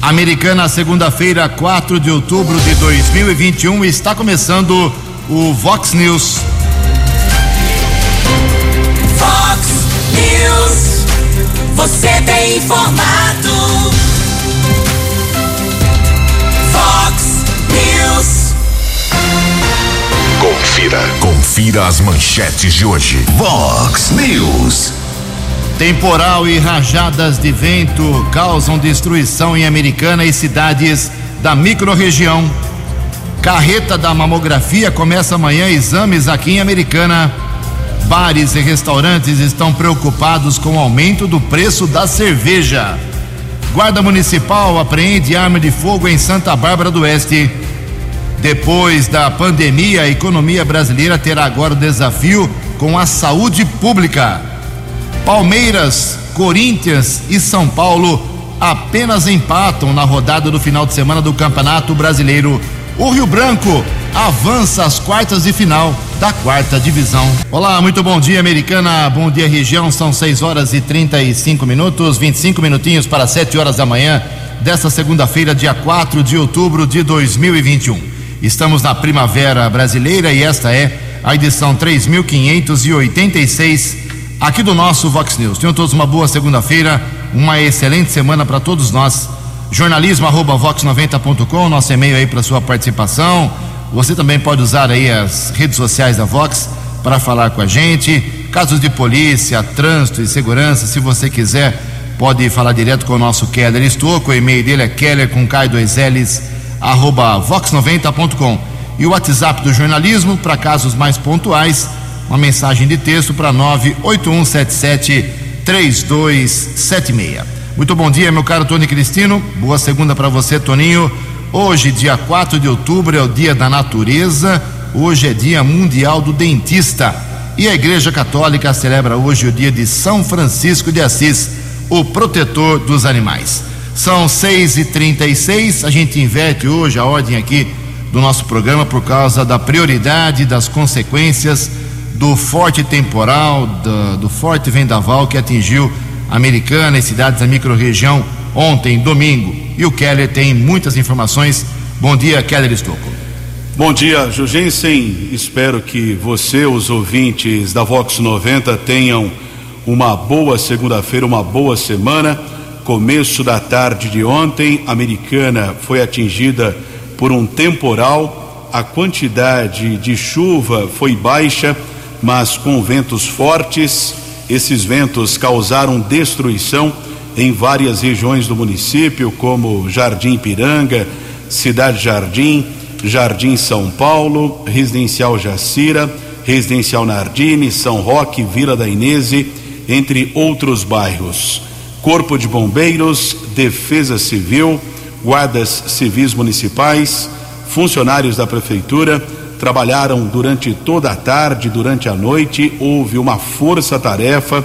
Americana, segunda-feira, 4 de outubro de 2021, está começando o Vox News. Vox News, você tem informado. Vox News. Confira, confira as manchetes de hoje. Vox News. Temporal e rajadas de vento causam destruição em Americana e cidades da microrregião. Carreta da mamografia começa amanhã exames aqui em Americana. Bares e restaurantes estão preocupados com o aumento do preço da cerveja. Guarda Municipal apreende arma de fogo em Santa Bárbara do Oeste. Depois da pandemia, a economia brasileira terá agora o desafio com a saúde pública. Palmeiras, Corinthians e São Paulo apenas empatam na rodada do final de semana do Campeonato Brasileiro. O Rio Branco avança às quartas de final da quarta divisão. Olá, muito bom dia, Americana. Bom dia, região. São 6 horas e 35 minutos, 25 minutinhos para 7 horas da manhã desta segunda-feira, dia 4 de outubro de 2021. Estamos na primavera brasileira e esta é a edição 3586 aqui do nosso Vox News. Tenham todos uma boa segunda-feira, uma excelente semana para todos nós. Jornalismo arroba vox90.com, nosso e-mail aí para sua participação. Você também pode usar aí as redes sociais da Vox para falar com a gente. Casos de polícia, trânsito e segurança, se você quiser, pode falar direto com o nosso Keller Estouco. O e-mail dele é keller com K2Ls arroba vox90.com. E o WhatsApp do jornalismo para casos mais pontuais uma mensagem de texto para 981773276. Muito bom dia, meu caro Tony Cristino. Boa segunda para você, Toninho. Hoje, dia 4 de outubro, é o Dia da Natureza. Hoje é Dia Mundial do Dentista. E a Igreja Católica celebra hoje o dia de São Francisco de Assis, o protetor dos animais. São 6h36, a gente inverte hoje a ordem aqui do nosso programa por causa da prioridade, das consequências do forte temporal, do, do forte vendaval que atingiu Americana e cidades da microrregião ontem, domingo. E o Keller tem muitas informações. Bom dia, Keller Estocco. Bom dia, Jugensen. Espero que você, os ouvintes da Vox 90, tenham uma boa segunda-feira, uma boa semana. Começo da tarde de ontem, a Americana foi atingida por um temporal. A quantidade de chuva foi baixa mas com ventos fortes. Esses ventos causaram destruição em várias regiões do município, como Jardim Piranga, Cidade Jardim, Jardim São Paulo, Residencial Jacira, Residencial Nardini, São Roque, Vila da Inese, entre outros bairros. Corpo de Bombeiros, Defesa Civil, Guardas Civis Municipais, funcionários da Prefeitura trabalharam durante toda a tarde, durante a noite, houve uma força-tarefa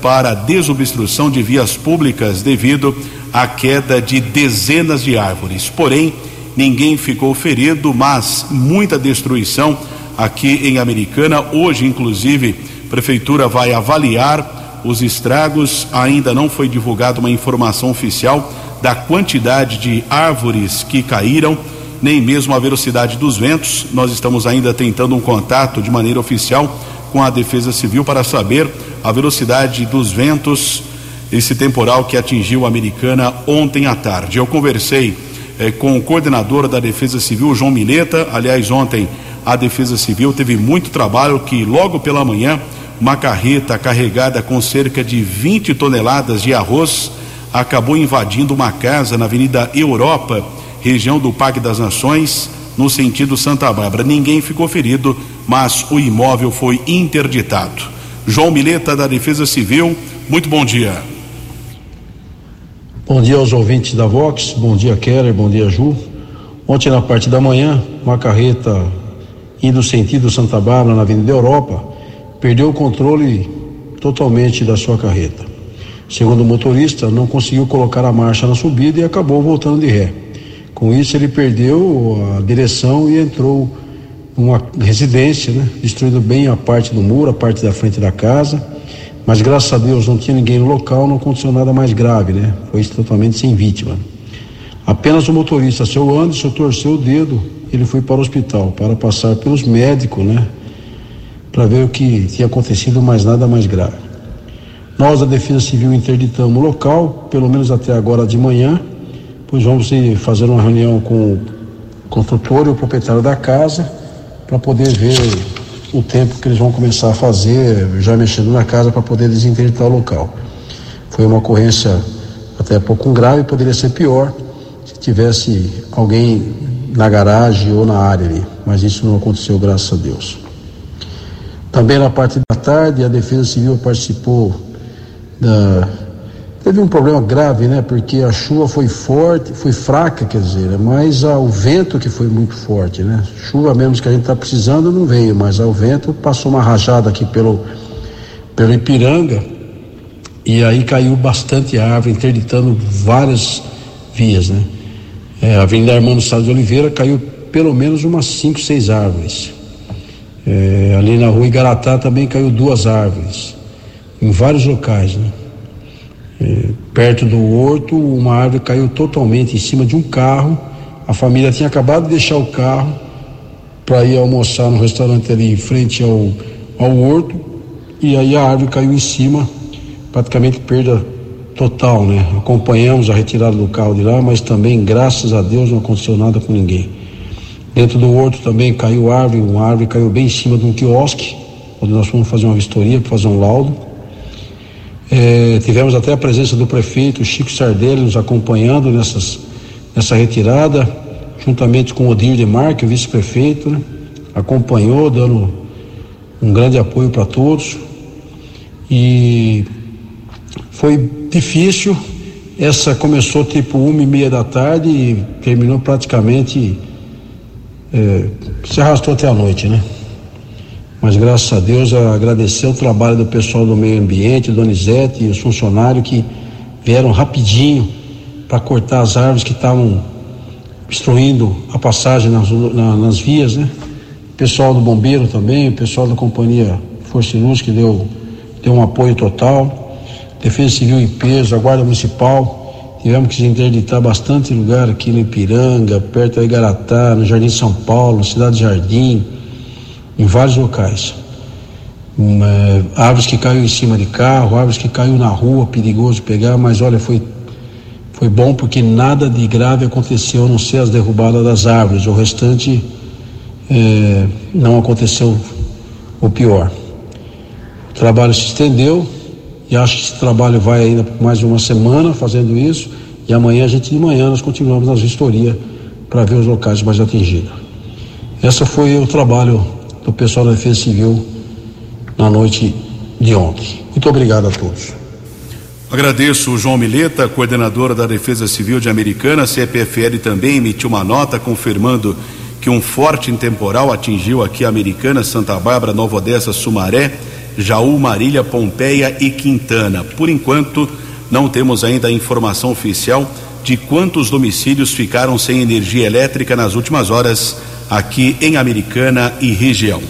para desobstrução de vias públicas devido à queda de dezenas de árvores. Porém, ninguém ficou ferido, mas muita destruição aqui em Americana. Hoje, inclusive, a prefeitura vai avaliar os estragos. Ainda não foi divulgada uma informação oficial da quantidade de árvores que caíram nem mesmo a velocidade dos ventos. Nós estamos ainda tentando um contato de maneira oficial com a Defesa Civil para saber a velocidade dos ventos, esse temporal que atingiu a Americana ontem à tarde. Eu conversei eh, com o coordenador da Defesa Civil, João Mileta. Aliás, ontem a Defesa Civil teve muito trabalho que logo pela manhã uma carreta carregada com cerca de 20 toneladas de arroz acabou invadindo uma casa na Avenida Europa região do Parque das Nações, no sentido Santa Bárbara. Ninguém ficou ferido, mas o imóvel foi interditado. João Mileta, da Defesa Civil, muito bom dia. Bom dia aos ouvintes da Vox, bom dia Keller, bom dia Ju. Ontem na parte da manhã, uma carreta indo sentido Santa Bárbara na Avenida Europa perdeu o controle totalmente da sua carreta. Segundo o motorista, não conseguiu colocar a marcha na subida e acabou voltando de ré. Com isso, ele perdeu a direção e entrou numa residência, né? destruindo bem a parte do muro, a parte da frente da casa. Mas graças a Deus não tinha ninguém no local, não aconteceu nada mais grave, né? Foi totalmente sem vítima. Apenas o motorista, seu Anderson, torceu o dedo, ele foi para o hospital para passar pelos médicos, né? Para ver o que tinha acontecido, mas nada mais grave. Nós, da Defesa Civil, interditamos o local, pelo menos até agora de manhã, pois vamos fazer uma reunião com o construtor e o proprietário da casa para poder ver o tempo que eles vão começar a fazer, já mexendo na casa para poder desinterditar o local. Foi uma ocorrência até pouco grave, poderia ser pior se tivesse alguém na garagem ou na área ali, mas isso não aconteceu, graças a Deus. Também na parte da tarde, a Defesa Civil participou da. Teve um problema grave, né? Porque a chuva foi forte, foi fraca, quer dizer, mas o vento que foi muito forte, né? Chuva mesmo que a gente está precisando não veio, mas o vento passou uma rajada aqui pelo, pelo Ipiranga e aí caiu bastante árvore, interditando várias vias, né? É, a Avenida Armando Salles de Oliveira caiu pelo menos umas cinco, seis árvores. É, ali na rua Igaratá também caiu duas árvores, em vários locais, né? É, perto do horto, uma árvore caiu totalmente em cima de um carro. A família tinha acabado de deixar o carro para ir almoçar no restaurante ali em frente ao, ao horto, e aí a árvore caiu em cima, praticamente perda total, né? Acompanhamos a retirada do carro de lá, mas também, graças a Deus, não aconteceu nada com ninguém. Dentro do horto também caiu árvore, uma árvore caiu bem em cima de um quiosque, onde nós fomos fazer uma vistoria fazer um laudo. É, tivemos até a presença do prefeito Chico Sardelli nos acompanhando nessas, nessa retirada, juntamente com o Odir de Marque, o vice-prefeito, né? acompanhou, dando um grande apoio para todos. E foi difícil. Essa começou tipo uma e meia da tarde e terminou praticamente é, se arrastou até a noite, né? Mas graças a Deus agradecer o trabalho do pessoal do meio ambiente, Donizete e os funcionários que vieram rapidinho para cortar as árvores que estavam obstruindo a passagem nas, na, nas vias, né? Pessoal do bombeiro também, pessoal da companhia Força e Luz que deu, deu um apoio total. Defesa Civil em peso, a Guarda Municipal. Tivemos que interditar bastante lugar aqui no Ipiranga, perto da Igaratá, no Jardim São Paulo, Cidade Jardim, em vários locais. Um, é, árvores que caiu em cima de carro, árvores que caiu na rua, perigoso pegar, mas olha, foi, foi bom porque nada de grave aconteceu, a não ser as derrubadas das árvores. O restante é, não aconteceu o pior. O trabalho se estendeu, e acho que esse trabalho vai ainda por mais uma semana fazendo isso. E amanhã, a gente de manhã, nós continuamos nas vistorias para ver os locais mais atingidos. Esse foi o trabalho do pessoal da Defesa Civil na noite de ontem. Muito obrigado a todos. Agradeço o João Mileta, coordenadora da Defesa Civil de Americana. A CPFL também emitiu uma nota confirmando que um forte temporal atingiu aqui a Americana, Santa Bárbara, Nova Odessa, Sumaré Jaú, Marília, Pompeia e Quintana. Por enquanto, não temos ainda a informação oficial de quantos domicílios ficaram sem energia elétrica nas últimas horas aqui em Americana e região.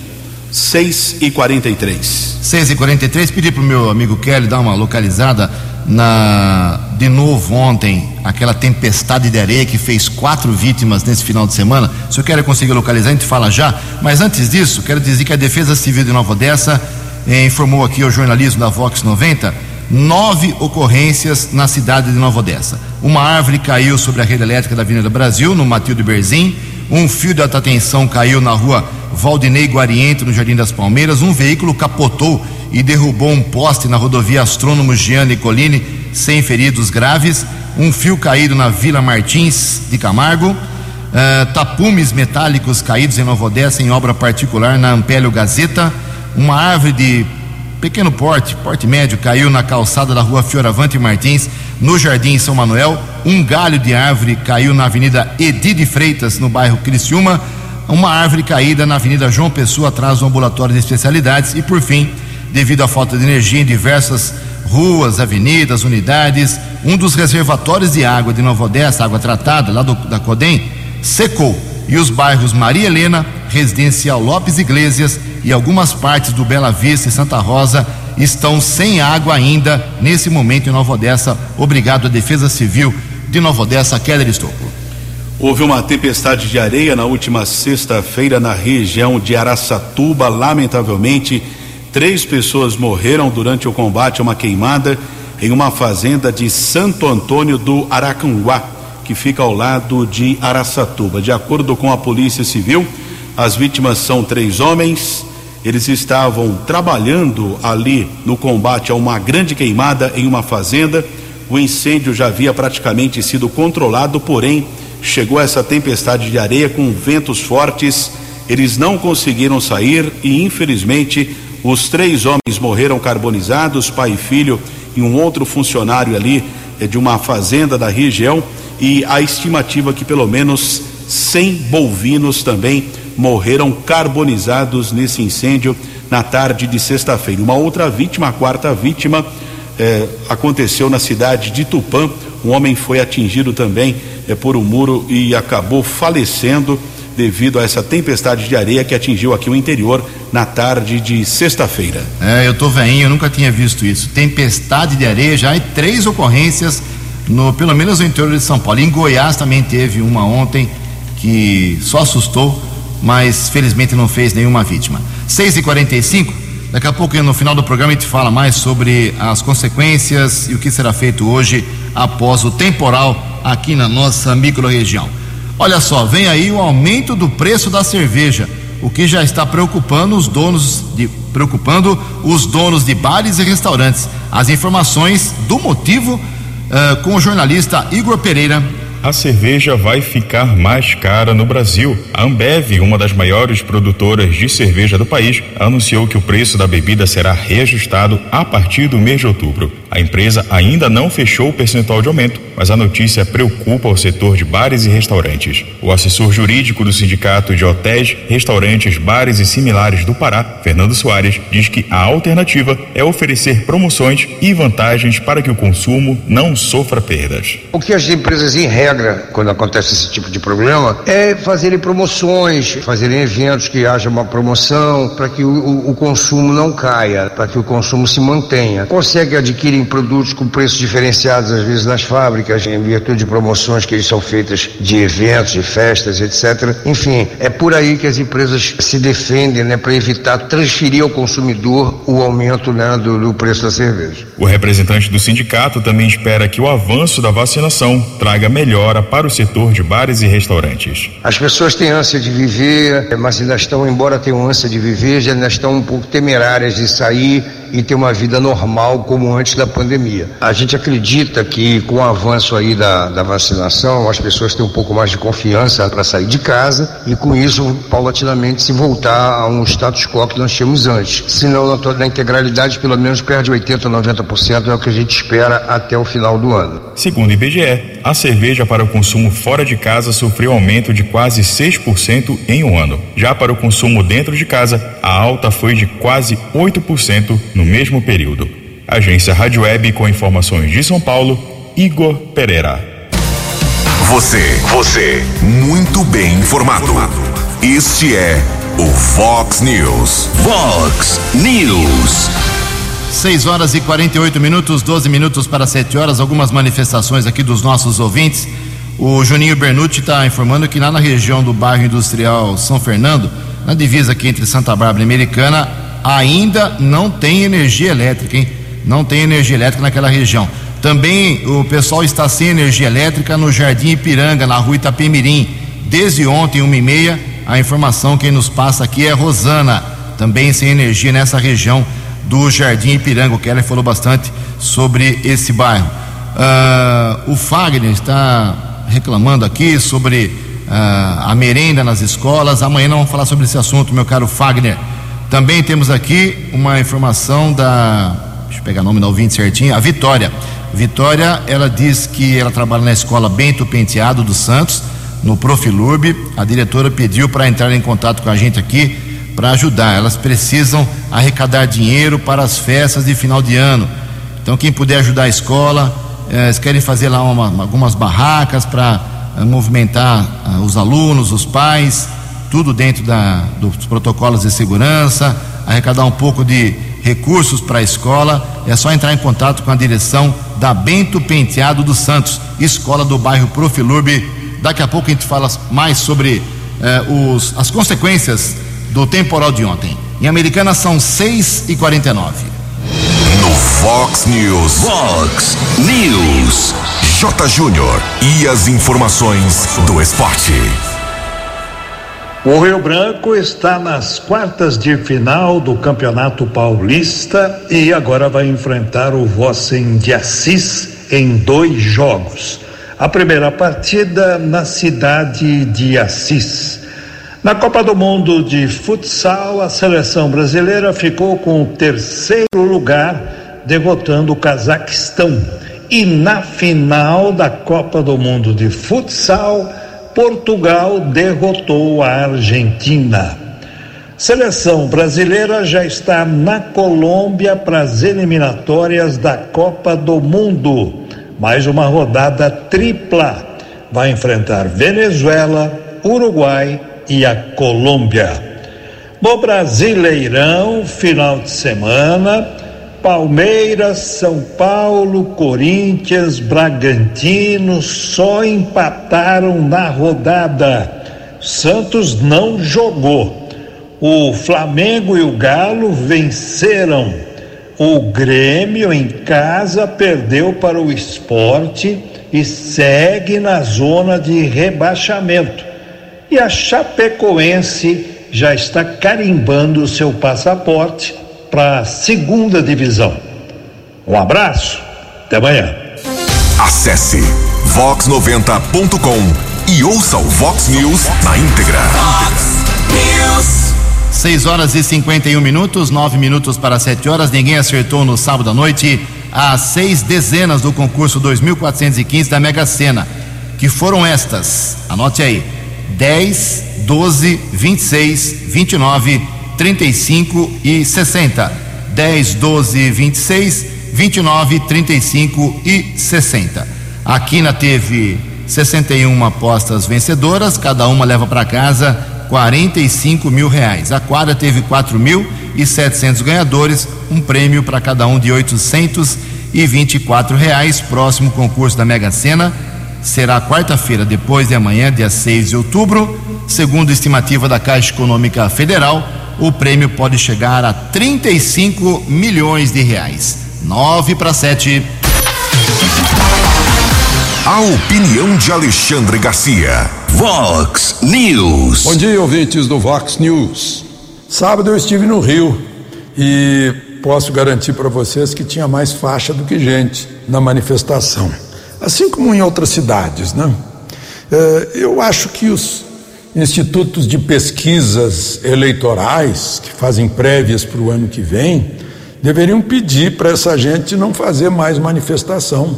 6 e 43 6 e 43 pedi para o meu amigo Kelly dar uma localizada na de novo ontem aquela tempestade de areia que fez quatro vítimas nesse final de semana. Se eu quero conseguir localizar, a gente fala já. Mas antes disso, quero dizer que a Defesa Civil de Nova Odessa eh, informou aqui o jornalismo da Vox 90, nove ocorrências na cidade de Nova Odessa. Uma árvore caiu sobre a rede elétrica da Avenida Brasil, no Matilde Berzim. Um fio de alta tensão caiu na rua Valdinei Guariento, no Jardim das Palmeiras. Um veículo capotou e derrubou um poste na rodovia Astrônomo Gianni Colini, sem feridos graves. Um fio caído na Vila Martins de Camargo. Uh, tapumes metálicos caídos em Nova Odessa em obra particular na Ampélio Gazeta uma árvore de pequeno porte, porte médio, caiu na calçada da rua Fioravante Martins, no Jardim São Manuel. Um galho de árvore caiu na Avenida Edi de Freitas, no bairro Criciúma. Uma árvore caída na Avenida João Pessoa, atrás do ambulatório de especialidades. E, por fim, devido à falta de energia em diversas ruas, avenidas, unidades, um dos reservatórios de água de Nova Odessa, água tratada, lá do, da Codem, secou. E os bairros Maria Helena, Residencial Lopes Iglesias e algumas partes do Bela Vista e Santa Rosa estão sem água ainda nesse momento em Nova Odessa. Obrigado à Defesa Civil de Nova Odessa, Keller Estocco. Houve uma tempestade de areia na última sexta-feira na região de Araçatuba. Lamentavelmente, três pessoas morreram durante o combate a uma queimada em uma fazenda de Santo Antônio do Aracanguá, que fica ao lado de Araçatuba. De acordo com a Polícia Civil, as vítimas são três homens. Eles estavam trabalhando ali no combate a uma grande queimada em uma fazenda. O incêndio já havia praticamente sido controlado, porém chegou essa tempestade de areia com ventos fortes. Eles não conseguiram sair e, infelizmente, os três homens morreram carbonizados, pai e filho, e um outro funcionário ali eh, de uma fazenda da região. E a estimativa é que pelo menos 100 bovinos também morreram carbonizados nesse incêndio na tarde de sexta-feira. Uma outra vítima, a quarta vítima, eh, aconteceu na cidade de Tupã. Um homem foi atingido também eh, por um muro e acabou falecendo devido a essa tempestade de areia que atingiu aqui o interior na tarde de sexta-feira. É, eu tô veinho, eu nunca tinha visto isso. Tempestade de areia, já e três ocorrências no, pelo menos no interior de São Paulo. Em Goiás também teve uma ontem que só assustou, mas felizmente não fez nenhuma vítima. 6 e 45 daqui a pouco no final do programa a gente fala mais sobre as consequências e o que será feito hoje após o temporal aqui na nossa microrregião. Olha só, vem aí o aumento do preço da cerveja, o que já está preocupando os donos de preocupando os donos de bares e restaurantes. As informações do motivo uh, com o jornalista Igor Pereira a cerveja vai ficar mais cara no Brasil. A Ambev, uma das maiores produtoras de cerveja do país, anunciou que o preço da bebida será reajustado a partir do mês de outubro. A empresa ainda não fechou o percentual de aumento, mas a notícia preocupa o setor de bares e restaurantes. O assessor jurídico do Sindicato de Hotéis, Restaurantes, Bares e Similares do Pará, Fernando Soares, diz que a alternativa é oferecer promoções e vantagens para que o consumo não sofra perdas. O que as empresas em regra, quando acontece esse tipo de problema, é fazerem promoções, fazerem eventos que haja uma promoção para que o, o, consumo não caia, para que o consumo se mantenha. Consegue adquirir produtos com preços diferenciados, às vezes nas fábricas, em virtude de promoções que são feitas de eventos, de festas, etc. Enfim, é por aí que as empresas se defendem, né, para evitar transferir ao consumidor o aumento né, do, do preço da cerveja. O representante do sindicato também espera que o avanço da vacinação traga melhor melhora para o setor de bares e restaurantes. As pessoas têm ânsia de viver, mas ainda estão, embora tenham ânsia de viver, já ainda estão um pouco temerárias de sair e ter uma vida normal como antes da pandemia. A gente acredita que com o avanço aí da, da vacinação, as pessoas têm um pouco mais de confiança para sair de casa e com isso, paulatinamente, se voltar a um status quo que nós tínhamos antes. Se não na, na integralidade, pelo menos perde 80%, 90% é o que a gente espera até o final do ano. Segundo o IBGE, a cerveja para o consumo fora de casa sofreu aumento de quase 6% em um ano. Já para o consumo dentro de casa, a alta foi de quase 8% no no mesmo período. Agência Rádio Web com informações de São Paulo, Igor Pereira. Você, você, muito bem informado. Este é o Fox News. Fox News. 6 horas e 48 minutos, 12 minutos para 7 horas. Algumas manifestações aqui dos nossos ouvintes. O Juninho Bernucci está informando que lá na região do bairro industrial São Fernando, na divisa aqui entre Santa Bárbara e Americana, ainda não tem energia elétrica, hein? Não tem energia elétrica naquela região. Também o pessoal está sem energia elétrica no Jardim Ipiranga, na rua Itapemirim. Desde ontem, uma e meia, a informação quem nos passa aqui é Rosana, também sem energia nessa região do Jardim Ipiranga. O Keller falou bastante sobre esse bairro. Uh, o Fagner está reclamando aqui sobre uh, a merenda nas escolas. Amanhã não vamos falar sobre esse assunto, meu caro Fagner. Também temos aqui uma informação da. Deixa eu pegar o nome do ouvinte certinho. A Vitória. Vitória, ela diz que ela trabalha na escola Bento Penteado dos Santos, no Profilurb. A diretora pediu para entrar em contato com a gente aqui para ajudar. Elas precisam arrecadar dinheiro para as festas de final de ano. Então, quem puder ajudar a escola, eh, eles querem fazer lá uma, algumas barracas para eh, movimentar eh, os alunos, os pais tudo dentro da, dos protocolos de segurança, arrecadar um pouco de recursos para a escola. É só entrar em contato com a direção da Bento Penteado dos Santos, escola do bairro Profilurbe. Daqui a pouco a gente fala mais sobre eh, os, as consequências do temporal de ontem. Em Americana são 6 e 49 No Fox News. Fox News. J. Júnior. E as informações do esporte. O Rio Branco está nas quartas de final do Campeonato Paulista e agora vai enfrentar o Vossen de Assis em dois jogos. A primeira partida na cidade de Assis. Na Copa do Mundo de Futsal, a seleção brasileira ficou com o terceiro lugar, derrotando o Cazaquistão. E na final da Copa do Mundo de Futsal, Portugal derrotou a Argentina. Seleção brasileira já está na Colômbia para as eliminatórias da Copa do Mundo. Mais uma rodada tripla. Vai enfrentar Venezuela, Uruguai e a Colômbia. No Brasileirão, final de semana, Palmeiras, São Paulo, Corinthians, Bragantino só empataram na rodada. Santos não jogou. O Flamengo e o Galo venceram. O Grêmio em casa perdeu para o esporte e segue na zona de rebaixamento. E a Chapecoense já está carimbando o seu passaporte para a segunda divisão. Um abraço, até amanhã. Acesse vox90.com e ouça o Vox News na íntegra. Fox News. 6 horas e 51 minutos, 9 minutos para 7 horas. Ninguém acertou no sábado à noite as seis dezenas do concurso 2415 da Mega Sena, que foram estas. Anote aí: 10, 12, 26, 29, 35 e 60. 10, 12, 26, 29, 35 e 60. A Quina teve 61 apostas vencedoras, cada uma leva para casa 45 mil reais. A quadra teve 4 mil e 700 ganhadores, um prêmio para cada um de 824 reais. Próximo concurso da Mega Sena será quarta-feira, depois de amanhã, dia 6 de outubro. Segundo estimativa da Caixa Econômica Federal, o prêmio pode chegar a 35 milhões de reais. 9 para 7. A opinião de Alexandre Garcia. Vox News. Bom dia, ouvintes do Vox News. Sábado eu estive no Rio e posso garantir para vocês que tinha mais faixa do que gente na manifestação, assim como em outras cidades, né? Eh, Eu acho que os institutos de pesquisas eleitorais que fazem prévias para o ano que vem deveriam pedir para essa gente não fazer mais manifestação,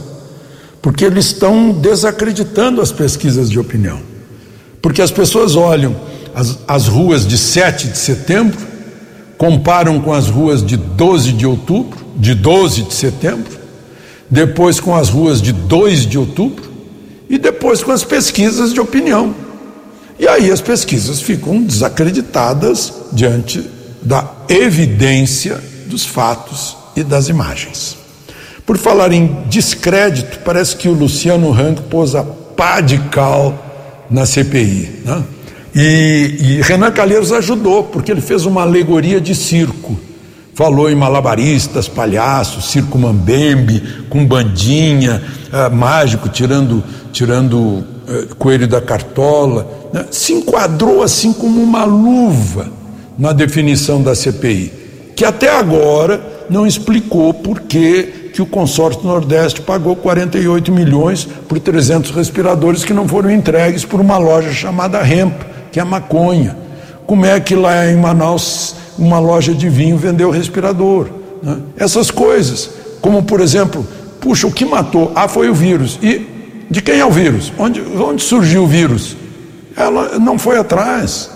porque eles estão desacreditando as pesquisas de opinião. Porque as pessoas olham as, as ruas de 7 de setembro, comparam com as ruas de 12 de outubro, de 12 de setembro, depois com as ruas de 2 de outubro e depois com as pesquisas de opinião. E aí as pesquisas ficam desacreditadas diante da evidência dos fatos e das imagens. Por falar em descrédito, parece que o Luciano Hang pôs a pá de cal na CPI. Né? E, e Renan Calheiros ajudou, porque ele fez uma alegoria de circo. Falou em malabaristas, palhaços, circo mambembe, com bandinha, ah, mágico tirando, tirando eh, coelho da cartola. né? Se enquadrou assim como uma luva na definição da CPI, que até agora não explicou por que que o consórcio Nordeste pagou 48 milhões por 300 respiradores que não foram entregues por uma loja chamada Hemp, que é maconha. Como é que lá em Manaus uma loja de vinho vendeu respirador? né? Essas coisas, como por exemplo, puxa, o que matou? Ah, foi o vírus. E de quem é o vírus? Onde, onde surgiu o vírus? Ela não foi atrás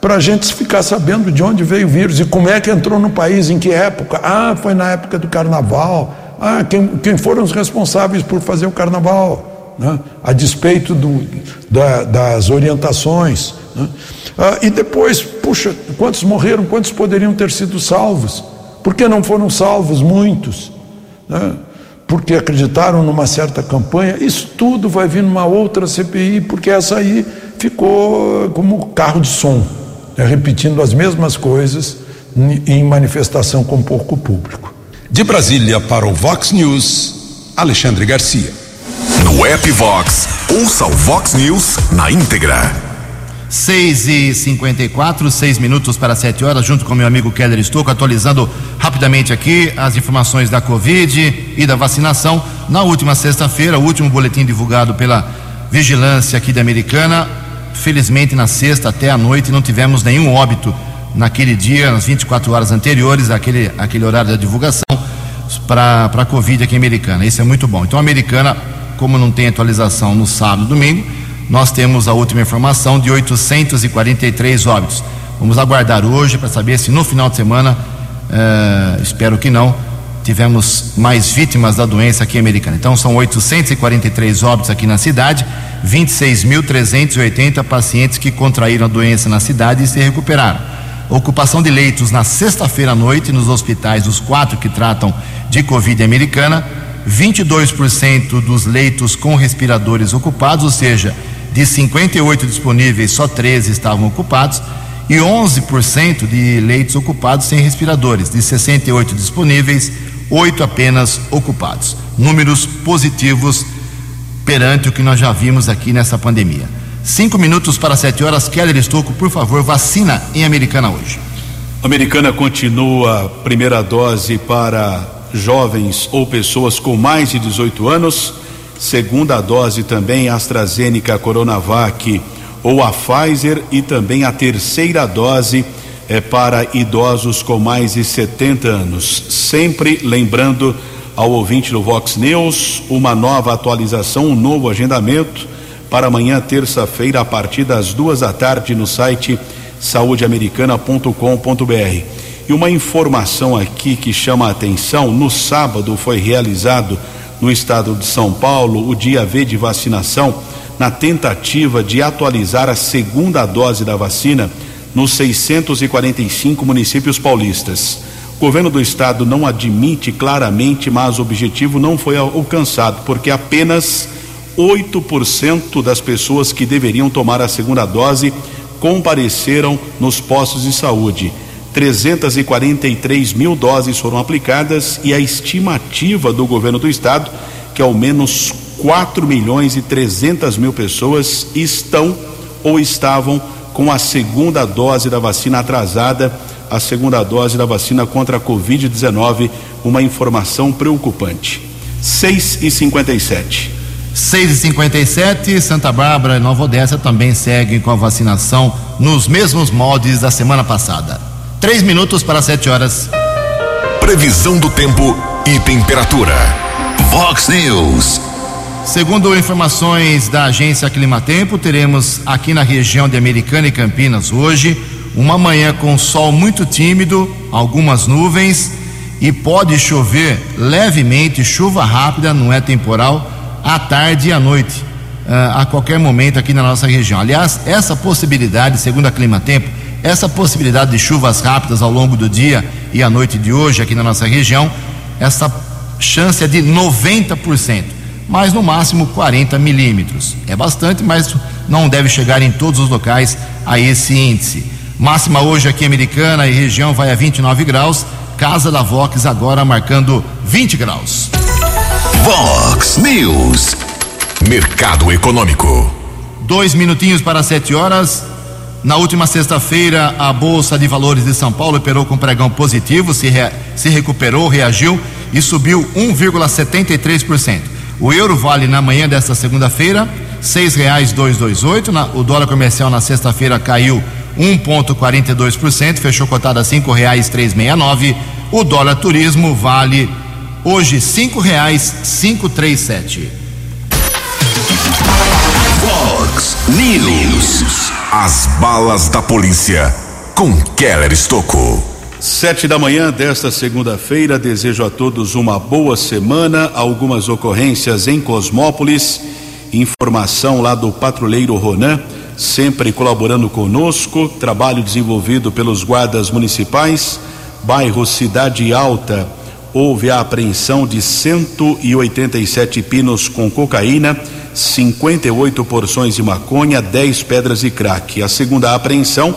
para a gente ficar sabendo de onde veio o vírus e como é que entrou no país, em que época. Ah, foi na época do carnaval. Ah, quem, quem foram os responsáveis por fazer o carnaval, né? a despeito do, da- das orientações. né? Ah, e depois, puxa, quantos morreram, quantos poderiam ter sido salvos? Por que não foram salvos muitos? né? Porque acreditaram numa certa campanha. Isso tudo vai vir numa outra CPI, porque essa aí ficou como carro de som, né, repetindo as mesmas coisas em manifestação com pouco público. De Brasília para o Vox News, Alexandre Garcia. No app Vox, ouça o Vox News na íntegra. 6 e 54 6 minutos para 7 horas, junto com meu amigo Keller Estouco, atualizando rapidamente aqui as informações da Covid e da vacinação. Na última sexta-feira, o último boletim divulgado pela Vigilância aqui da Americana. Felizmente, na sexta até a noite, não tivemos nenhum óbito naquele dia, nas 24 horas anteriores, aquele, aquele horário da divulgação, para a Covid aqui em Americana. Isso é muito bom. Então, a Americana, como não tem atualização no sábado e domingo, nós temos a última informação de 843 óbitos. Vamos aguardar hoje para saber se no final de semana, eh, espero que não, tivemos mais vítimas da doença aqui americana. Então são 843 óbitos aqui na cidade, 26.380 pacientes que contraíram a doença na cidade e se recuperaram. Ocupação de leitos na sexta-feira à noite nos hospitais, os quatro que tratam de Covid americana, 22% dos leitos com respiradores ocupados, ou seja, de 58 disponíveis, só 13 estavam ocupados, e 11% de leitos ocupados sem respiradores, de 68 disponíveis, 8 apenas ocupados. Números positivos perante o que nós já vimos aqui nessa pandemia. Cinco minutos para sete horas. Keller Estocco, por favor, vacina em Americana hoje. Americana continua primeira dose para jovens ou pessoas com mais de 18 anos segunda dose também AstraZeneca Coronavac ou a Pfizer e também a terceira dose é para idosos com mais de 70 anos. Sempre lembrando ao ouvinte do Vox News uma nova atualização, um novo agendamento para amanhã, terça-feira, a partir das duas da tarde, no site saudeamericana.com.br. E uma informação aqui que chama a atenção: no sábado foi realizado no estado de São Paulo o dia V de vacinação na tentativa de atualizar a segunda dose da vacina nos 645 municípios paulistas. O governo do estado não admite claramente, mas o objetivo não foi alcançado, porque apenas 8% das pessoas que deveriam tomar a segunda dose compareceram nos postos de saúde. 343 mil doses foram aplicadas e a estimativa do governo do estado que ao menos 4 milhões e 300 mil pessoas estão ou estavam com a segunda dose da vacina atrasada, a segunda dose da vacina contra a Covid-19, uma informação preocupante. 6 e 57. 6 e 57 Santa Bárbara e Nova Odessa também seguem com a vacinação nos mesmos moldes da semana passada. Três minutos para sete horas. Previsão do tempo e temperatura. Vox News. Segundo informações da agência Climatempo, teremos aqui na região de Americana e Campinas hoje uma manhã com sol muito tímido, algumas nuvens e pode chover levemente, chuva rápida, não é temporal, à tarde e à noite, uh, a qualquer momento aqui na nossa região. Aliás, essa possibilidade, segundo a Climatempo, essa possibilidade de chuvas rápidas ao longo do dia e à noite de hoje aqui na nossa região, essa chance é de 90%, mas no máximo 40 milímetros. É bastante, mas não deve chegar em todos os locais a esse índice. Máxima hoje aqui americana e região vai a 29 graus. Casa da Vox agora marcando 20 graus. Vox News. Mercado Econômico. Dois minutinhos para sete horas. Na última sexta-feira, a Bolsa de Valores de São Paulo operou com pregão positivo, se, re, se recuperou, reagiu e subiu 1,73%. O euro vale na manhã desta segunda-feira seis reais dois, dois oito. o dólar comercial na sexta-feira caiu 1,42%, fechou cotado a cinco reais três meia nove. O dólar turismo vale hoje cinco reais cinco três sete. Fox News. As balas da polícia com Keller Estocco. Sete da manhã desta segunda-feira, desejo a todos uma boa semana. Algumas ocorrências em Cosmópolis. Informação lá do patrulheiro Ronan, sempre colaborando conosco. Trabalho desenvolvido pelos guardas municipais. Bairro Cidade Alta. houve a apreensão de 187 pinos com cocaína, 58 porções de maconha, 10 pedras de crack. A segunda apreensão,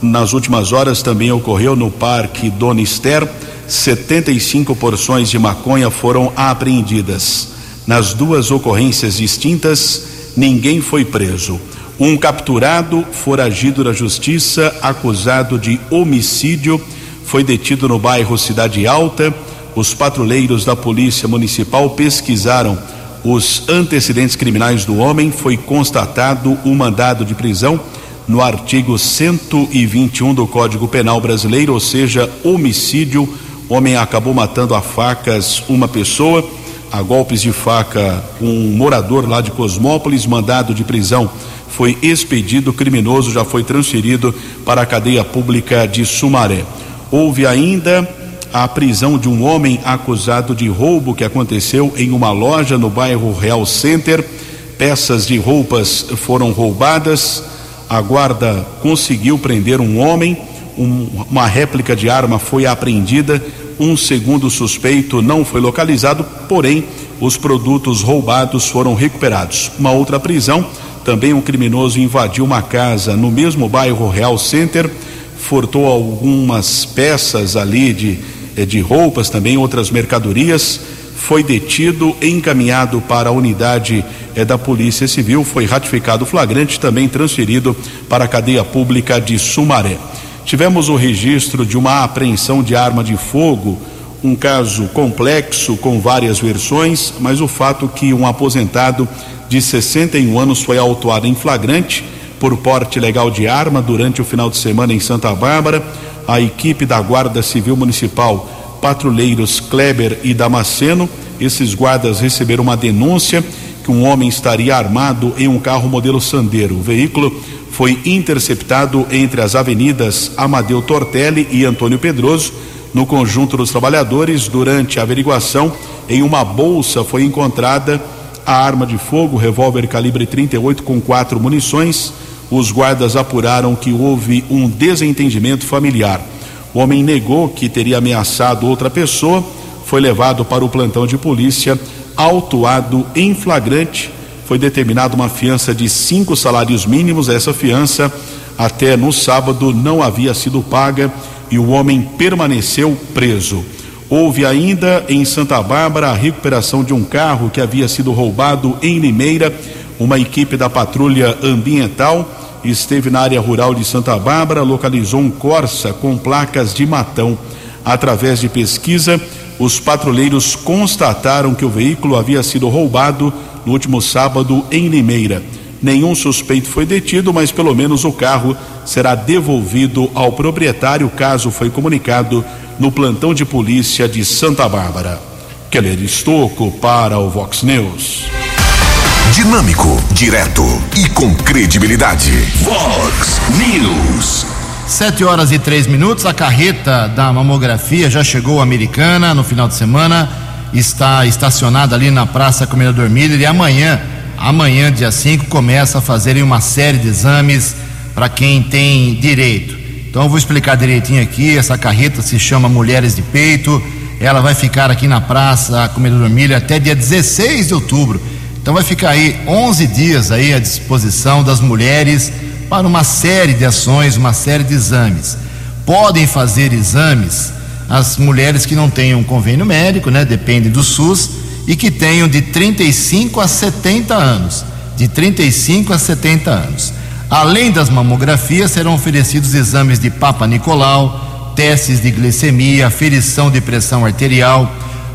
nas últimas horas, também ocorreu no Parque Dona Esther. 75 porções de maconha foram apreendidas. Nas duas ocorrências distintas, ninguém foi preso. Um capturado, foragido da justiça, acusado de homicídio, foi detido no bairro Cidade Alta. Os patrulheiros da Polícia Municipal pesquisaram os antecedentes criminais do homem. Foi constatado o mandado de prisão no artigo 121 do Código Penal Brasileiro, ou seja, homicídio. O homem acabou matando a facas uma pessoa, a golpes de faca um morador lá de Cosmópolis, mandado de prisão foi expedido, o criminoso já foi transferido para a cadeia pública de Sumaré. Houve ainda a prisão de um homem acusado de roubo que aconteceu em uma loja no bairro Real Center. Peças de roupas foram roubadas. A guarda conseguiu prender um homem. Um, uma réplica de arma foi apreendida. Um segundo suspeito não foi localizado, porém, os produtos roubados foram recuperados. Uma outra prisão também um criminoso invadiu uma casa no mesmo bairro Real Center, furtou algumas peças ali de, de roupas, também outras mercadorias. Foi detido, encaminhado para a unidade eh, da Polícia Civil, foi ratificado o flagrante, também transferido para a cadeia pública de Sumaré. Tivemos o registro de uma apreensão de arma de fogo, um caso complexo com várias versões, mas o fato que um aposentado de 61 anos, foi autuado em flagrante por porte legal de arma durante o final de semana em Santa Bárbara. A equipe da Guarda Civil Municipal, patrulheiros Kleber e Damasceno, esses guardas receberam uma denúncia que um homem estaria armado em um carro modelo Sandero. O veículo foi interceptado entre as avenidas Amadeu Tortelli e Antônio Pedroso. No conjunto dos trabalhadores, durante a averiguação, em uma bolsa foi encontrada a arma de fogo, revólver calibre 38 com quatro munições. Os guardas apuraram que houve um desentendimento familiar. O homem negou que teria ameaçado outra pessoa, foi levado para o plantão de polícia, autuado em flagrante. Foi determinada uma fiança de cinco salários mínimos. Essa fiança, até no sábado, não havia sido paga e o homem permaneceu preso. Houve ainda em Santa Bárbara a recuperação de um carro que havia sido roubado em Limeira. Uma equipe da patrulha ambiental esteve na área rural de Santa Bárbara, localizou um Corsa com placas de matão. Através de pesquisa, os patrulheiros constataram que o veículo havia sido roubado no último sábado em Limeira. Nenhum suspeito foi detido, mas pelo menos o carro será devolvido ao proprietário, caso foi comunicado no plantão de polícia de Santa Bárbara. Keller Estocco para o Vox News. Dinâmico, direto e com credibilidade. Vox News. Sete horas e três minutos. A carreta da mamografia já chegou americana no final de semana. Está estacionada ali na Praça Comendador Miller e amanhã, amanhã, dia 5, começa a fazerem uma série de exames para quem tem direito. Então eu vou explicar direitinho aqui. Essa carreta se chama Mulheres de Peito. Ela vai ficar aqui na Praça Comedor Milha até dia 16 de outubro. Então vai ficar aí 11 dias aí à disposição das mulheres para uma série de ações, uma série de exames. Podem fazer exames as mulheres que não tenham convênio médico, né? Depende do SUS e que tenham de 35 a 70 anos. De 35 a 70 anos. Além das mamografias, serão oferecidos exames de Papa Nicolau, testes de glicemia, aferição de pressão arterial,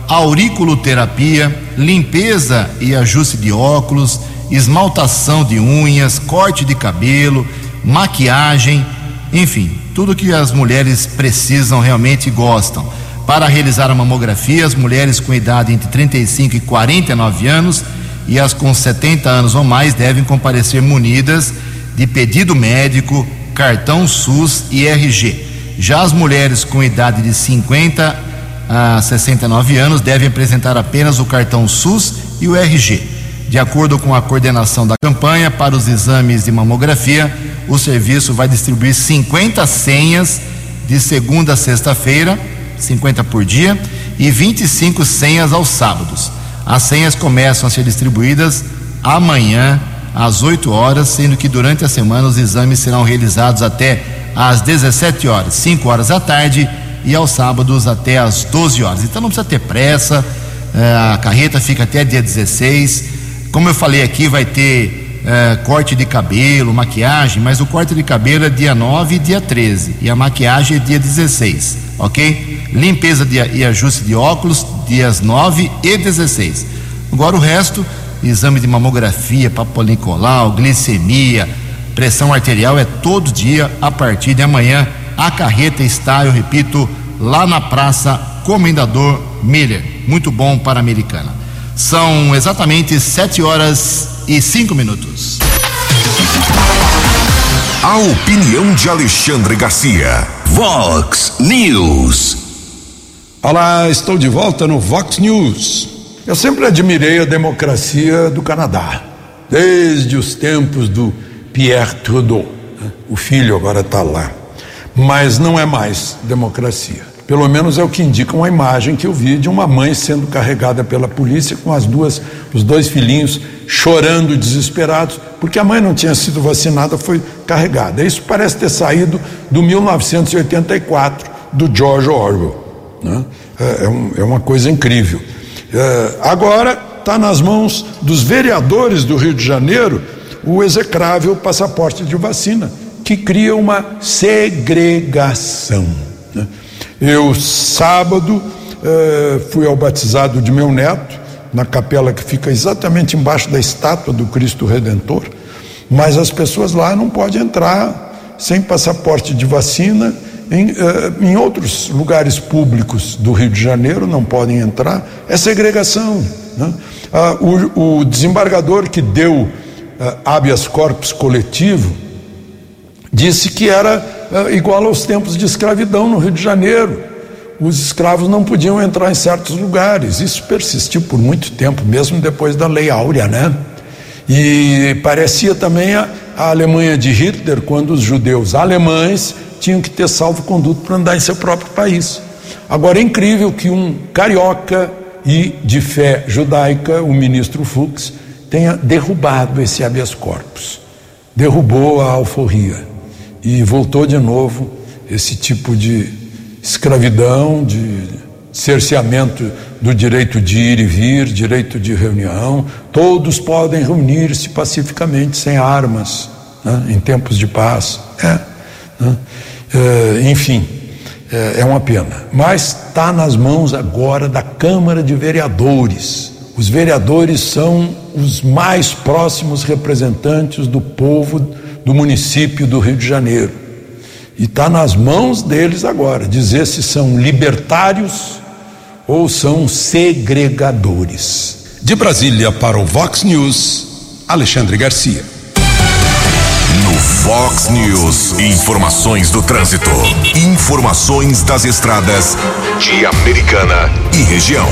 auriculoterapia, limpeza e ajuste de óculos, esmaltação de unhas, corte de cabelo, maquiagem, enfim, tudo que as mulheres precisam realmente e gostam. Para realizar a mamografia, as mulheres com idade entre 35 e 49 anos e as com 70 anos ou mais devem comparecer munidas de pedido médico, cartão SUS e RG. Já as mulheres com idade de 50 a 69 anos devem apresentar apenas o cartão SUS e o RG. De acordo com a coordenação da campanha para os exames de mamografia, o serviço vai distribuir 50 senhas de segunda a sexta-feira, 50 por dia, e 25 senhas aos sábados. As senhas começam a ser distribuídas amanhã às 8 horas, sendo que durante a semana os exames serão realizados até às 17 horas, 5 horas da tarde e aos sábados até às 12 horas. Então não precisa ter pressa, eh, a carreta fica até dia 16. Como eu falei aqui, vai ter eh, corte de cabelo, maquiagem, mas o corte de cabelo é dia 9 e dia 13 e a maquiagem é dia 16, ok? Limpeza de, e ajuste de óculos, dias 9 e 16. Agora o resto, exame de mamografia, papolinicolau, glicemia, pressão arterial é todo dia a partir de amanhã. A carreta está, eu repito, lá na Praça Comendador Miller. Muito bom para a americana. São exatamente 7 horas e 5 minutos. A opinião de Alexandre Garcia. Vox News. Olá, estou de volta no Vox News. Eu sempre admirei a democracia do Canadá, desde os tempos do Pierre Trudeau. Né? O filho agora está lá. Mas não é mais democracia. Pelo menos é o que indica uma imagem que eu vi de uma mãe sendo carregada pela polícia com as duas, os dois filhinhos chorando desesperados, porque a mãe não tinha sido vacinada, foi carregada. Isso parece ter saído do 1984 do George Orwell. Né? É, é, um, é, uma coisa incrível. É, agora está nas mãos dos vereadores do Rio de Janeiro o execrável passaporte de vacina, que cria uma segregação. Né? Eu, sábado, eh, fui ao batizado de meu neto, na capela que fica exatamente embaixo da estátua do Cristo Redentor, mas as pessoas lá não podem entrar sem passaporte de vacina. Em, eh, em outros lugares públicos do Rio de Janeiro não podem entrar, é segregação. Né? Ah, o, o, desembargador que deu ah, habeas corpus coletivo disse que era é, igual aos tempos de escravidão no Rio de Janeiro. Os escravos não podiam entrar em certos lugares. Isso persistiu por muito tempo, mesmo depois da Lei Áurea, né? E parecia também a, a Alemanha de Hitler, quando os judeus alemães tinham que ter salvo-conduto para andar em seu próprio país. Agora é incrível que um carioca e de fé judaica, o ministro Fux, tenha derrubado esse habeas corpus, derrubou a alforria e voltou de novo esse tipo de escravidão, de cerceamento do direito de ir e vir, direito de reunião. Todos podem reunir-se pacificamente, sem armas, né, em tempos de paz. É, né, é, enfim, é, é uma pena. Mas está nas mãos agora da Câmara de Vereadores. Os vereadores são os mais próximos representantes do povo do município do Rio de Janeiro. E está nas mãos deles agora dizer se são libertários ou são segregadores. De Brasília para o Vox News, Alexandre Garcia. No Vox News, informações do trânsito, informações das estradas de Americana e região.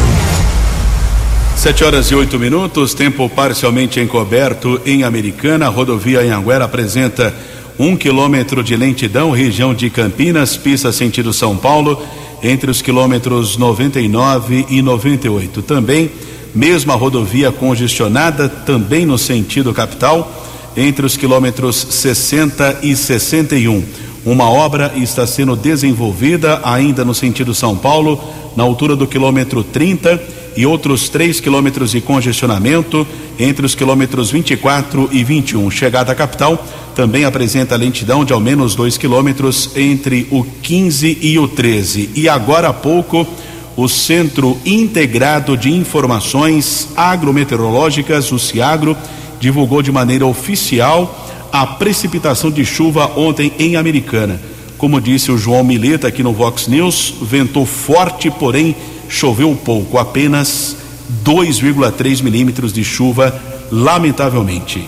Sete horas e oito minutos, tempo parcialmente encoberto em Americana. Rodovia Anhanguera apresenta um quilômetro de lentidão, região de Campinas, pista sentido São Paulo, entre os quilômetros 99 e 98. Também, mesma rodovia congestionada, também no sentido capital, entre os quilômetros 60 e 61. Uma obra está sendo desenvolvida ainda no sentido São Paulo, na altura do quilômetro 30 e outros 3 quilômetros de congestionamento entre os quilômetros 24 e 21. Chegada à capital também apresenta lentidão de ao menos 2 quilômetros entre o 15 e o 13. E agora há pouco, o Centro Integrado de Informações Agrometeorológicas, o CIAGRO, divulgou de maneira oficial a precipitação de chuva ontem em Americana. Como disse o João Mileta aqui no Vox News, ventou forte, porém choveu pouco, apenas 2,3 milímetros de chuva, lamentavelmente.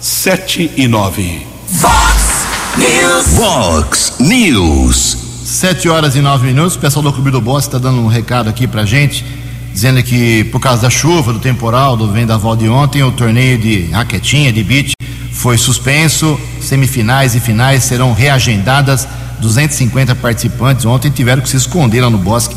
7 e 9. Vox News. Vox News. 7 horas e 9 minutos. O pessoal do Clube do Boss está dando um recado aqui pra gente, dizendo que por causa da chuva, do temporal, do vendaval de ontem, o torneio de raquetinha, de beach, foi suspenso. Semifinais e finais serão reagendadas. 250 participantes ontem tiveram que se esconder lá no bosque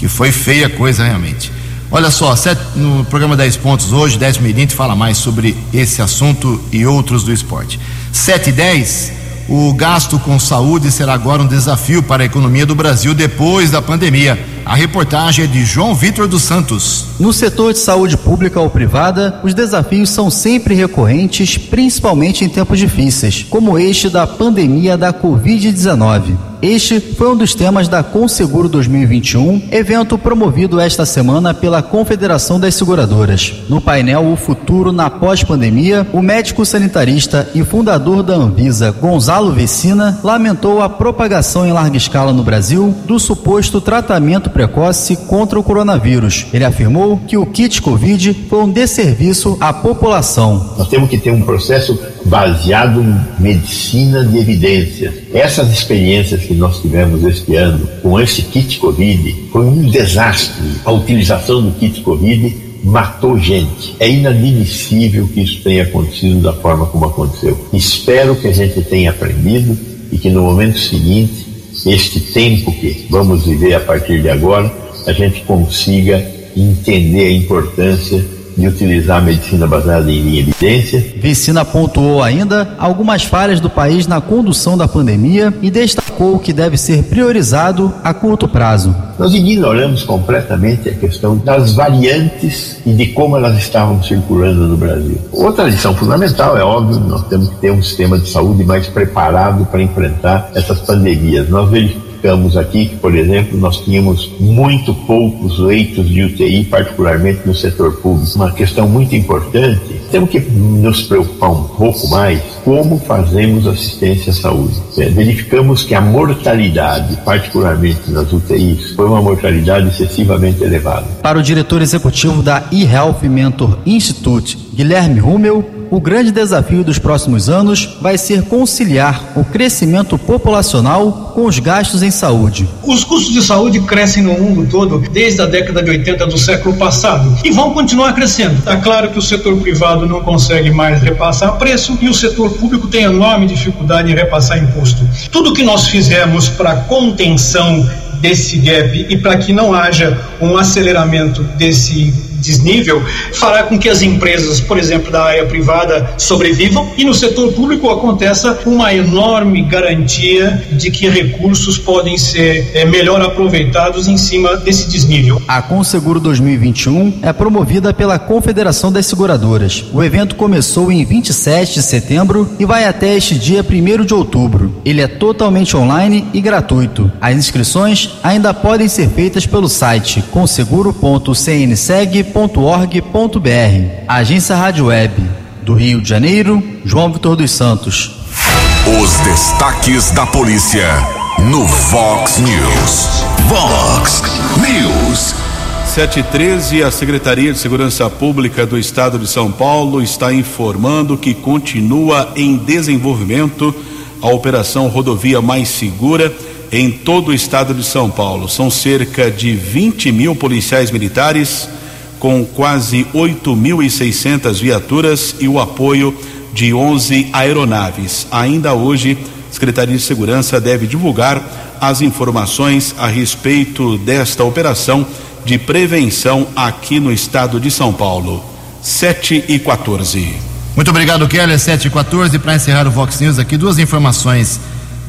que foi feia coisa realmente. Olha só, no programa 10 pontos hoje, 10 Mirinte fala mais sobre esse assunto e outros do esporte. 7 e 10, o gasto com saúde será agora um desafio para a economia do Brasil depois da pandemia. A reportagem é de João Vitor dos Santos. No setor de saúde pública ou privada, os desafios são sempre recorrentes, principalmente em tempos difíceis, como este da pandemia da Covid-19. Este foi um dos temas da Conseguro 2021, evento promovido esta semana pela Confederação das Seguradoras. No painel O Futuro na Pós-Pandemia, o médico sanitarista e fundador da Anvisa, Gonzalo Vecina, lamentou a propagação em larga escala no Brasil do suposto tratamento precoce contra o coronavírus. Ele afirmou que o kit Covid foi um desserviço à população. Nós temos que ter um processo baseado em medicina de evidências. Essas experiências que nós tivemos este ano com esse kit Covid foi um desastre. A utilização do kit Covid matou gente. É inadmissível que isso tenha acontecido da forma como aconteceu. Espero que a gente tenha aprendido e que no momento seguinte, este tempo que vamos viver a partir de agora, a gente consiga entender a importância de utilizar a medicina baseada em evidência. Vicina pontuou ainda algumas falhas do país na condução da pandemia e destacou que deve ser priorizado a curto prazo. Nós ignoramos completamente a questão das variantes e de como elas estavam circulando no Brasil. Outra lição fundamental é óbvio, nós temos que ter um sistema de saúde mais preparado para enfrentar essas pandemias. Nós verificamos verificamos aqui que, por exemplo, nós tínhamos muito poucos leitos de UTI, particularmente no setor público. Uma questão muito importante, temos que nos preocupar um pouco mais como fazemos assistência à saúde. É, verificamos que a mortalidade, particularmente nas UTIs, foi uma mortalidade excessivamente elevada. Para o diretor executivo da eHealth Mentor Institute, Guilherme Rummel, o grande desafio dos próximos anos vai ser conciliar o crescimento populacional com os gastos em saúde. Os custos de saúde crescem no mundo todo desde a década de 80 do século passado e vão continuar crescendo. Está claro que o setor privado não consegue mais repassar preço e o setor público tem enorme dificuldade em repassar imposto. Tudo que nós fizemos para contenção desse gap e para que não haja um aceleramento desse desnível fará com que as empresas, por exemplo, da área privada sobrevivam e no setor público aconteça uma enorme garantia de que recursos podem ser é, melhor aproveitados em cima desse desnível. A Conseguro 2021 é promovida pela Confederação das Seguradoras. O evento começou em 27 de setembro e vai até este dia 1 de outubro. Ele é totalmente online e gratuito. As inscrições ainda podem ser feitas pelo site conseguro.cnseg www.org.br. Agência Rádio Web do Rio de Janeiro, João Vitor dos Santos. Os destaques da polícia no Vox News. Vox News. 713, a Secretaria de Segurança Pública do Estado de São Paulo está informando que continua em desenvolvimento a Operação Rodovia Mais Segura em todo o estado de São Paulo. São cerca de 20 mil policiais militares com quase 8.600 viaturas e o apoio de 11 aeronaves. Ainda hoje, a Secretaria de Segurança deve divulgar as informações a respeito desta operação de prevenção aqui no estado de São Paulo. 7 e 14. Muito obrigado, Keller. 7 e 14. Para encerrar o Vox News aqui, duas informações.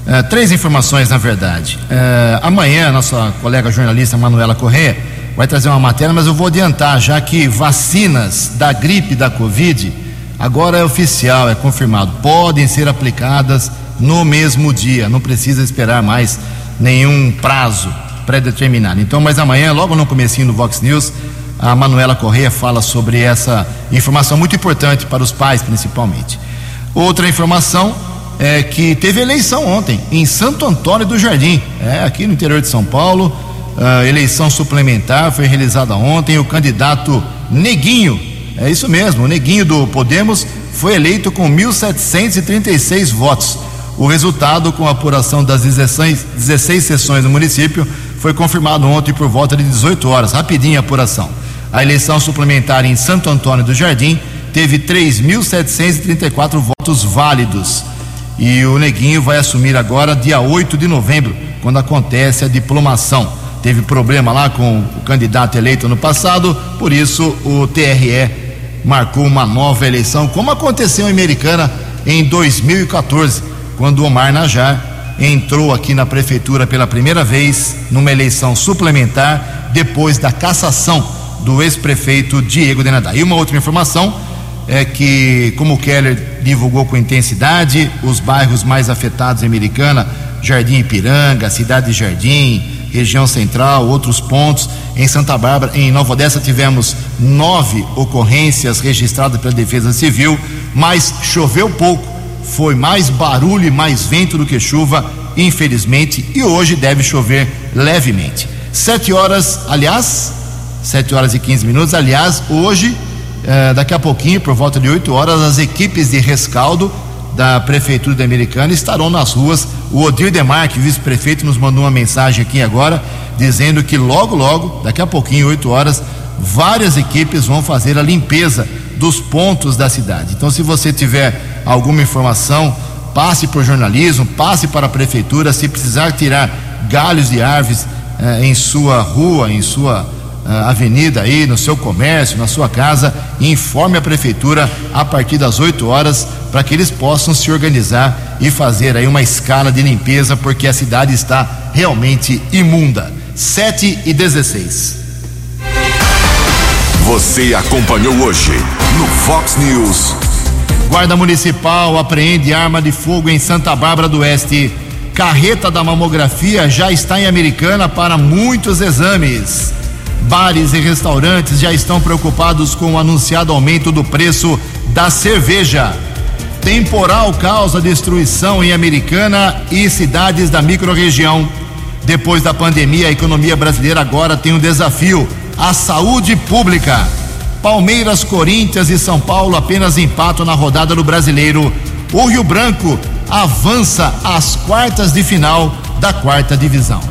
Uh, três informações, na verdade. Uh, amanhã, nossa colega jornalista Manuela Corrêa vai trazer uma matéria, mas eu vou adiantar, já que vacinas da gripe da Covid, agora é oficial, é confirmado, podem ser aplicadas no mesmo dia, não precisa esperar mais nenhum prazo pré-determinado. Então, mas amanhã, logo no comecinho do Vox News, a Manuela Correia fala sobre essa informação muito importante para os pais, principalmente. Outra informação é que teve eleição ontem em Santo Antônio do Jardim, é aqui no interior de São Paulo a eleição suplementar foi realizada ontem. O candidato Neguinho, é isso mesmo, o Neguinho do Podemos foi eleito com 1.736 votos. O resultado, com a apuração das 16, 16 sessões do município, foi confirmado ontem por volta de 18 horas. Rapidinho a apuração. A eleição suplementar em Santo Antônio do Jardim teve 3.734 votos válidos. E o Neguinho vai assumir agora, dia 8 de novembro, quando acontece a diplomação teve problema lá com o candidato eleito no passado, por isso o TRE marcou uma nova eleição, como aconteceu em Americana em 2014, quando Omar Najar entrou aqui na prefeitura pela primeira vez numa eleição suplementar depois da cassação do ex-prefeito Diego Denadá. E uma outra informação é que, como o Keller divulgou com intensidade, os bairros mais afetados em Americana, Jardim Ipiranga, Cidade de Jardim, região central, outros pontos. Em Santa Bárbara, em Nova Odessa, tivemos nove ocorrências registradas pela Defesa Civil, mas choveu pouco. Foi mais barulho e mais vento do que chuva, infelizmente, e hoje deve chover levemente. Sete horas, aliás, sete horas e quinze minutos. Aliás, hoje, eh, daqui a pouquinho, por volta de oito horas, as equipes de rescaldo da Prefeitura da Americana estarão nas ruas. O Odir Demarque, vice-prefeito, nos mandou uma mensagem aqui agora, dizendo que logo, logo, daqui a pouquinho, 8 horas, várias equipes vão fazer a limpeza dos pontos da cidade. Então, se você tiver alguma informação, passe para o jornalismo, passe para a prefeitura. Se precisar tirar galhos de árvores eh, em sua rua, em sua avenida aí, no seu comércio, na sua casa, e informe a prefeitura a partir das 8 horas para que eles possam se organizar e fazer aí uma escala de limpeza, porque a cidade está realmente imunda. 7 e 16. Você acompanhou hoje no Fox News. Guarda Municipal apreende arma de fogo em Santa Bárbara do Oeste. Carreta da mamografia já está em Americana para muitos exames. Bares e restaurantes já estão preocupados com o anunciado aumento do preço da cerveja. Temporal causa destruição em Americana e cidades da microrregião. Depois da pandemia, a economia brasileira agora tem um desafio: a saúde pública. Palmeiras, Corinthians e São Paulo apenas empatam na rodada do Brasileiro. O Rio Branco avança às quartas de final da quarta divisão.